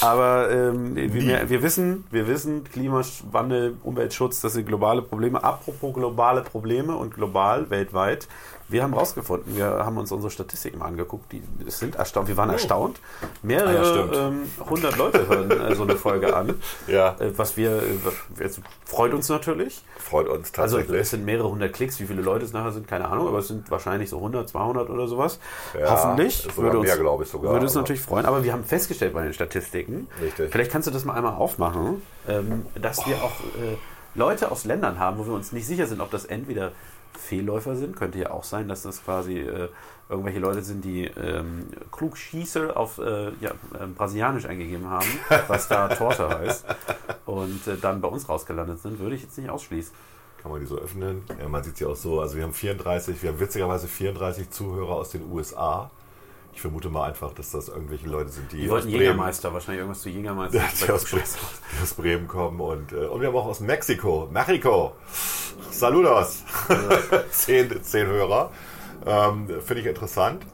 [SPEAKER 3] Aber ähm, wir, wir wissen, wir wissen, Klimawandel, Umweltschutz, das sind globale Probleme. Apropos globale Probleme und global, weltweit, Wir haben rausgefunden, wir haben uns unsere Statistiken mal angeguckt, die sind erstaunt, wir waren erstaunt. Mehrere
[SPEAKER 2] Ah ja,
[SPEAKER 3] ähm, hundert Leute hören äh, so eine Folge an.
[SPEAKER 2] Ja.
[SPEAKER 3] Äh, was wir, äh, jetzt freut uns natürlich.
[SPEAKER 2] Freut uns
[SPEAKER 3] Also
[SPEAKER 2] tatsächlich.
[SPEAKER 3] es sind mehrere hundert Klicks, wie viele Leute es nachher sind, keine Ahnung, aber es sind wahrscheinlich so 100, 200 oder sowas.
[SPEAKER 2] Ja,
[SPEAKER 3] Hoffentlich.
[SPEAKER 2] ist sogar mehr, glaube ich, sogar,
[SPEAKER 3] Würde uns natürlich freuen, aber wir haben festgestellt bei den Statistiken,
[SPEAKER 2] Richtig.
[SPEAKER 3] vielleicht kannst du das mal einmal aufmachen, ähm, dass wir auch äh, Leute aus Ländern haben, wo wir uns nicht sicher sind, ob das entweder Fehlläufer sind, könnte ja auch sein, dass das quasi äh, irgendwelche Leute sind, die ähm, Klugschießer auf äh, ja, äh, Brasilianisch eingegeben haben, was da Torte heißt, und äh, dann bei uns rausgelandet sind, würde ich jetzt nicht ausschließen.
[SPEAKER 2] Kann man die so öffnen? Ja, man sieht sie auch so. Also wir haben 34, wir haben witzigerweise 34 Zuhörer aus den USA. Ich vermute mal einfach, dass das irgendwelche Leute sind, die,
[SPEAKER 3] Die wollten
[SPEAKER 2] Bremen,
[SPEAKER 3] Jägermeister, wahrscheinlich irgendwas zu Jägermeister.
[SPEAKER 2] die aus, Bremen, die aus Bremen kommen. Und, äh, und wir haben auch aus Mexiko, Mexiko. Saludos. zehn, zehn Hörer. Ähm, Finde ich interessant.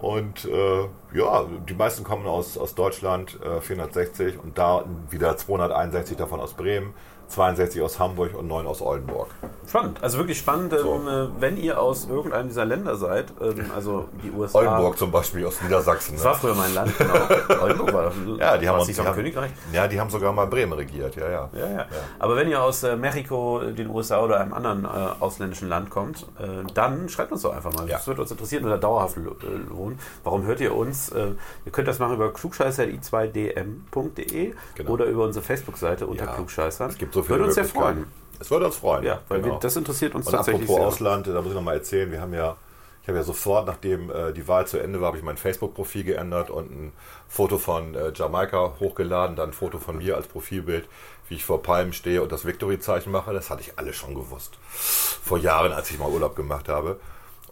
[SPEAKER 2] Und äh, ja, die meisten kommen aus, aus Deutschland, äh, 460 und da wieder 261 davon aus Bremen, 62 aus Hamburg und 9 aus Oldenburg.
[SPEAKER 3] Spannend, also wirklich spannend,
[SPEAKER 2] So.
[SPEAKER 3] ähm, äh, wenn ihr aus irgendeinem dieser Länder seid, ähm, also die USA.
[SPEAKER 2] Oldenburg zum Beispiel aus Niedersachsen.
[SPEAKER 3] Das
[SPEAKER 2] Ne?
[SPEAKER 3] war früher mein Land, genau. Oldenburg war
[SPEAKER 2] Ja, die haben uns die haben,
[SPEAKER 3] Königreich.
[SPEAKER 2] Ja, die haben sogar mal Bremen regiert, ja, ja.
[SPEAKER 3] Ja, ja. Aber wenn ihr aus äh, Mexiko, den USA oder einem anderen äh, ausländischen Land kommt, äh, dann schreibt uns doch einfach mal.
[SPEAKER 2] Ja.
[SPEAKER 3] Das würde uns interessieren oder dauerhaft äh, lohnen. Warum hört ihr uns? Äh, ihr könnt das machen über klugscheißer.i2dm.de
[SPEAKER 2] Genau.
[SPEAKER 3] oder über unsere Facebook-Seite unter
[SPEAKER 2] Ja.
[SPEAKER 3] Klugscheißer.
[SPEAKER 2] Es gibt so
[SPEAKER 3] Würde uns sehr freuen.
[SPEAKER 2] Es würde uns freuen.
[SPEAKER 3] Ja, weil
[SPEAKER 2] genau.
[SPEAKER 3] wir, das interessiert uns
[SPEAKER 2] Und
[SPEAKER 3] tatsächlich
[SPEAKER 2] apropos
[SPEAKER 3] sehr.
[SPEAKER 2] Ausland, da muss ich noch mal erzählen, wir haben ja, ich habe ja sofort, nachdem äh, die Wahl zu Ende war, habe ich mein Facebook-Profil geändert und ein Foto von äh, Jamaika hochgeladen, dann ein Foto von mir als Profilbild, wie ich vor Palmen stehe und das Victory-Zeichen mache. Das hatte ich alles schon gewusst. Vor Jahren, als ich mal Urlaub gemacht habe.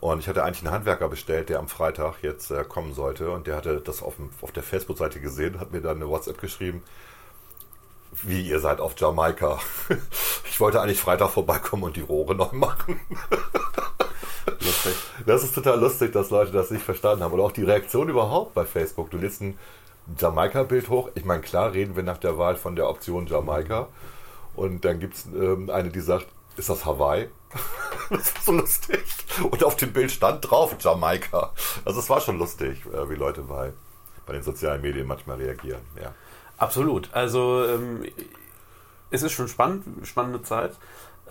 [SPEAKER 2] Und ich hatte eigentlich einen Handwerker bestellt, der am Freitag jetzt äh, kommen sollte. Und der hatte das auf, dem, auf der Facebook-Seite gesehen, hat mir dann eine WhatsApp geschrieben, wie ihr seid auf Jamaika. Ich wollte eigentlich Freitag vorbeikommen und die Rohre neu machen.
[SPEAKER 3] Lustig.
[SPEAKER 2] Das ist total lustig, dass Leute das nicht verstanden haben. Oder auch die Reaktion überhaupt bei Facebook. Du lädst ein Jamaika-Bild hoch. Ich meine, klar reden wir nach der Wahl von der Option Jamaika. Und dann gibt es ähm, eine, die sagt, ist das Hawaii? das war so lustig. Und auf dem Bild stand drauf Jamaika. Also es war schon lustig, äh, wie Leute bei, bei den sozialen Medien manchmal reagieren. Ja.
[SPEAKER 3] Absolut. Also ähm, es ist schon spannend, spannende Zeit.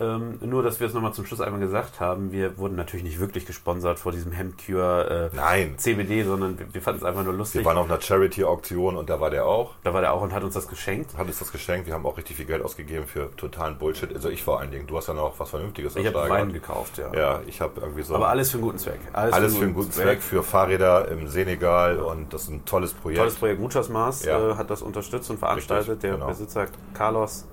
[SPEAKER 3] Ähm, nur, dass wir es nochmal zum Schluss einmal gesagt haben, wir wurden natürlich nicht wirklich gesponsert vor diesem Hemdcure äh,
[SPEAKER 2] Nein.
[SPEAKER 3] CBD, sondern wir, wir fanden es einfach nur lustig.
[SPEAKER 2] Wir waren auf einer Charity-Auktion und da war der auch.
[SPEAKER 3] da war der auch und hat uns das geschenkt.
[SPEAKER 2] Hat uns das geschenkt. Wir haben auch richtig viel Geld ausgegeben für totalen Bullshit. Also ich vor allen Dingen. Du hast ja noch was Vernünftiges
[SPEAKER 3] Ich habe. Wein gekauft, ja.
[SPEAKER 2] Ja, ich habe irgendwie so
[SPEAKER 3] Aber alles für einen guten Zweck.
[SPEAKER 2] alles für einen guten Zweck, für Fahrräder im Senegal und das ist ein tolles Projekt.
[SPEAKER 3] Tolles Projekt. Muchas Maß
[SPEAKER 2] Ja.
[SPEAKER 3] äh, hat das unterstützt und veranstaltet.
[SPEAKER 2] Richtig,
[SPEAKER 3] der
[SPEAKER 2] genau.
[SPEAKER 3] Besitzer Carlos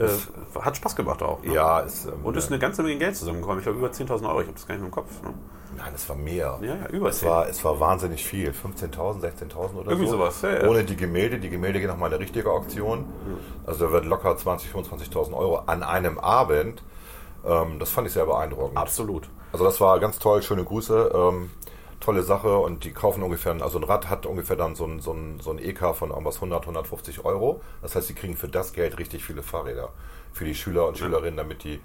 [SPEAKER 3] äh, hat Spaß gemacht auch. Ne?
[SPEAKER 2] Ja, ist, ähm,
[SPEAKER 3] Und ist eine ganze Menge Geld zusammengekommen. Ich glaube, über 10.000 Euro. Ich habe das gar nicht mehr im Kopf. Ne?
[SPEAKER 2] Nein, es war mehr.
[SPEAKER 3] Ja, ja, über
[SPEAKER 2] es
[SPEAKER 3] 10.
[SPEAKER 2] war, es war wahnsinnig viel. 15.000, 16.000 oder
[SPEAKER 3] Irgendwie
[SPEAKER 2] so.
[SPEAKER 3] sowas, ja, ja.
[SPEAKER 2] Ohne die Gemälde. Die Gemälde gehen nochmal eine richtige Auktion. Also da wird locker 20.000, 25.000 Euro an einem Abend. Ähm, das fand ich sehr beeindruckend.
[SPEAKER 3] Absolut.
[SPEAKER 2] Also das war ganz toll, schöne Grüße, ähm, tolle Sache und die kaufen ungefähr, also ein Rad hat ungefähr dann so ein, so ein, so ein EK von irgendwas 100, 150 Euro. Das heißt, sie kriegen für das Geld richtig viele Fahrräder für die Schüler und Schülerinnen, damit die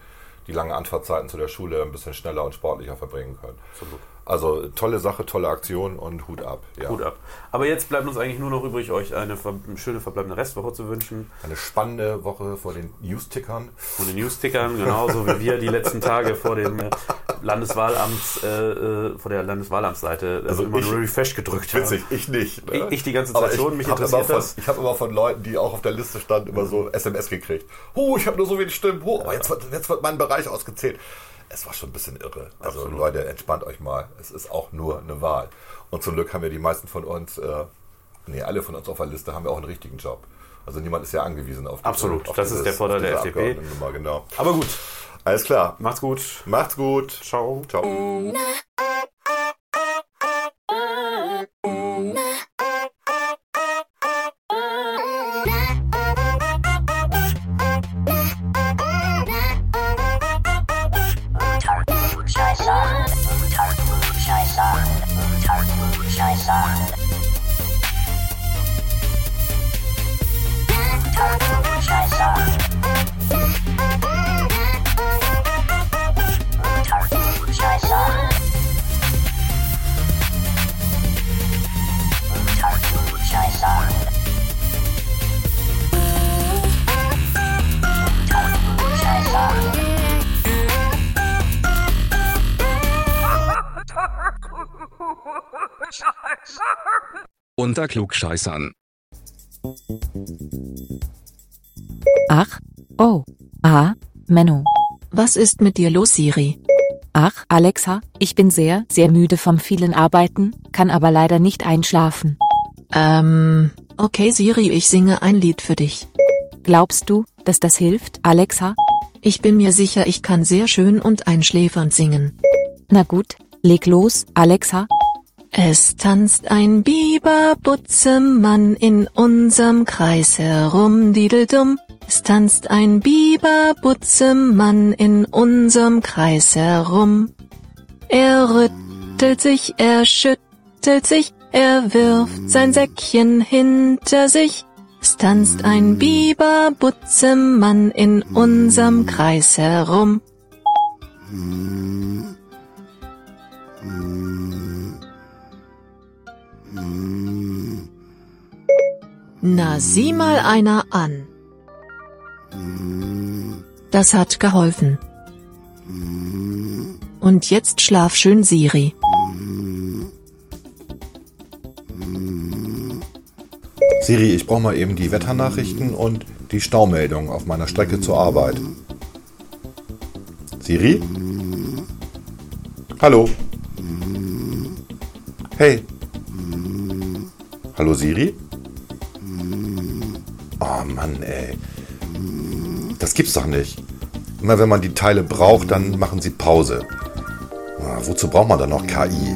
[SPEAKER 2] die langen Anfahrtzeiten zu der Schule ein bisschen schneller und sportlicher verbringen können.
[SPEAKER 3] Absolut.
[SPEAKER 2] Also tolle Sache, tolle Aktion und Hut ab. Ja.
[SPEAKER 3] Gut ab. Aber jetzt bleibt uns eigentlich nur noch übrig, euch eine ver schöne verbleibende Restwoche zu wünschen.
[SPEAKER 2] Eine spannende Woche vor den News-Tickern.
[SPEAKER 3] Von den News-Tickern, genauso wie wir die letzten Tage vor dem äh, Landeswahlamts, äh, äh, vor der Landeswahlamtsseite äh,
[SPEAKER 2] Also
[SPEAKER 3] immer
[SPEAKER 2] ich-
[SPEAKER 3] nur Refresh gedrückt haben.
[SPEAKER 2] Witzig, ich nicht. ne?
[SPEAKER 3] Ich- ich die ganze Zeit schon,
[SPEAKER 2] ich
[SPEAKER 3] mich interessiert
[SPEAKER 2] von,
[SPEAKER 3] das.
[SPEAKER 2] Ich habe immer von Leuten, die auch auf der Liste standen, immer so SMS gekriegt. Oh, ich habe nur so wenig Stimmen. Oh, aber jetzt wird, jetzt wird mein Bereich ausgezählt. Es war schon ein bisschen irre. Also
[SPEAKER 3] Absolut.
[SPEAKER 2] Leute, entspannt euch mal. Es ist auch nur eine Wahl. Und zum Glück haben ja die meisten von uns, äh, nee, alle von uns auf der Liste haben ja auch einen richtigen Job. Also niemand ist ja angewiesen auf diese,
[SPEAKER 3] Absolut.
[SPEAKER 2] Auf
[SPEAKER 3] Das ist der Vorteil der FDP.
[SPEAKER 2] Genau.
[SPEAKER 3] Aber gut,
[SPEAKER 2] Alles klar.
[SPEAKER 3] macht's gut.
[SPEAKER 2] Macht's gut.
[SPEAKER 3] Ciao.
[SPEAKER 2] Ciao.
[SPEAKER 4] Unter Klugscheißern.
[SPEAKER 7] Ach, oh, ah, Menno.
[SPEAKER 6] Was ist mit dir los, Siri?
[SPEAKER 7] Ach, Alexa, ich bin sehr, sehr müde vom vielen Arbeiten, kann aber leider nicht einschlafen.
[SPEAKER 6] Ähm, okay Siri, ich singe ein Lied für dich.
[SPEAKER 7] Glaubst du, dass das hilft, Alexa?
[SPEAKER 6] Ich bin mir sicher, ich kann sehr schön und einschläfernd singen.
[SPEAKER 7] Na gut, leg los, Alexa.
[SPEAKER 6] Es tanzt ein Biberbutzemann in unserem Kreis herum, dideldum. Es tanzt ein Biberbutzemann in unserem Kreis herum. Er rüttelt sich, er schüttelt sich, er wirft sein Säckchen hinter sich. Es tanzt ein Biberbutzemann in unserem Kreis herum. Na, sieh mal einer an. Das hat geholfen. Und jetzt schlaf schön, Siri.
[SPEAKER 2] Siri, ich brauche mal eben die Wetternachrichten und die Staumeldung auf meiner Strecke zur Arbeit. Siri? Hallo? Hey? Hallo Siri? Oh Mann, ey. Das gibt's doch nicht. Immer wenn man die Teile braucht, dann machen sie Pause. Ah, wozu braucht man dann noch KI?